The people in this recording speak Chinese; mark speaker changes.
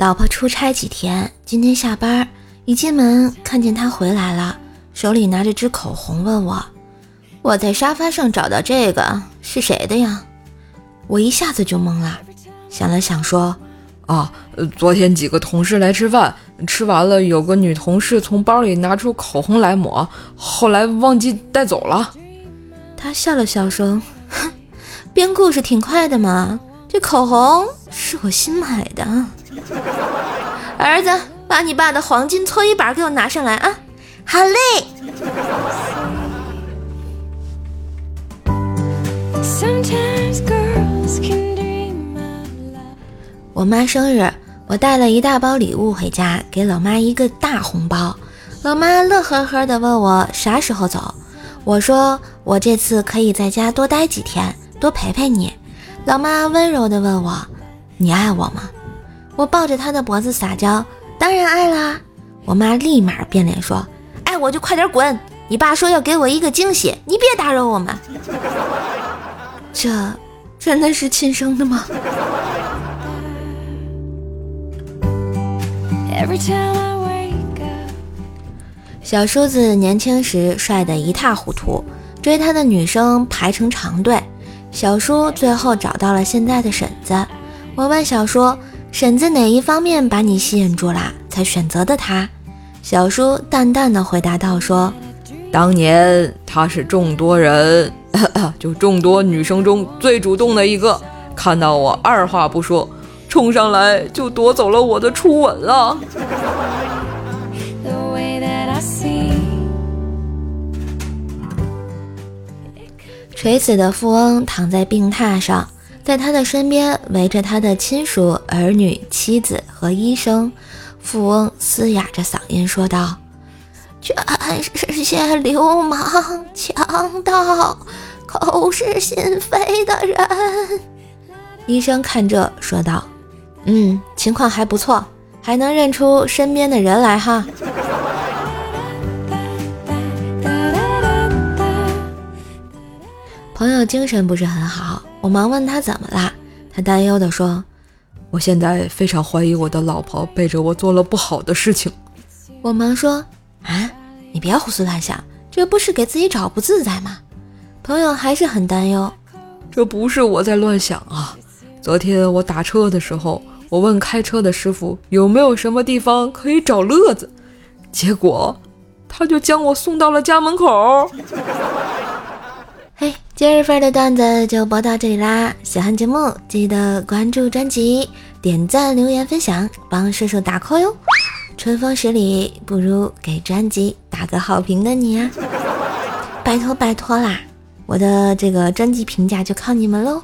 Speaker 1: 老婆出差几天，今天下班一进门看见他回来了，手里拿着支口红，问我：“我在沙发上找到这个是谁的呀？”我一下子就懵了，想了想说：“
Speaker 2: 啊，昨天几个同事来吃饭，吃完了，有个女同事从包里拿出口红来抹，后来忘记带走了。”
Speaker 1: 他笑了笑说：“哼，编故事挺快的嘛，这口红是我新买的。” 儿子，把你爸的黄金搓衣板给我拿上来啊！好嘞。我妈生日，我带了一大包礼物回家，给老妈一个大红包。老妈乐呵呵的问我啥时候走，我说我这次可以在家多待几天，多陪陪你。老妈温柔的问我，你爱我吗？我抱着他的脖子撒娇，当然爱啦！我妈立马变脸说：“爱我就快点滚！你爸说要给我一个惊喜，你别打扰我们。”这真的是亲生的吗？小叔子年轻时帅得一塌糊涂，追他的女生排成长队。小叔最后找到了现在的婶子。我问小叔。婶子哪一方面把你吸引住了，才选择的他？小叔淡淡的回答道：“说，
Speaker 2: 当年他是众多人，就众多女生中最主动的一个，看到我二话不说，冲上来就夺走了我的初吻了。”
Speaker 1: 垂死的富翁躺在病榻上。在他的身边围着他的亲属、儿女、妻子和医生。富翁嘶哑着嗓音说道：“全是些流氓、强盗、口是心非的人。”医生看这说道：“嗯，情况还不错，还能认出身边的人来哈。”朋友精神不是很好。我忙问他怎么啦，他担忧地说：“
Speaker 2: 我现在非常怀疑我的老婆背着我做了不好的事情。”
Speaker 1: 我忙说：“啊，你别胡思乱想，这不是给自己找不自在吗？”朋友还是很担忧：“
Speaker 2: 这不是我在乱想啊，昨天我打车的时候，我问开车的师傅有没有什么地方可以找乐子，结果他就将我送到了家门口。”
Speaker 1: 今日份的段子就播到这里啦！喜欢节目记得关注专辑、点赞、留言、分享，帮射手打 call 哟！春风十里不如给专辑打个好评的你啊！拜托拜托啦！我的这个专辑评价就靠你们喽！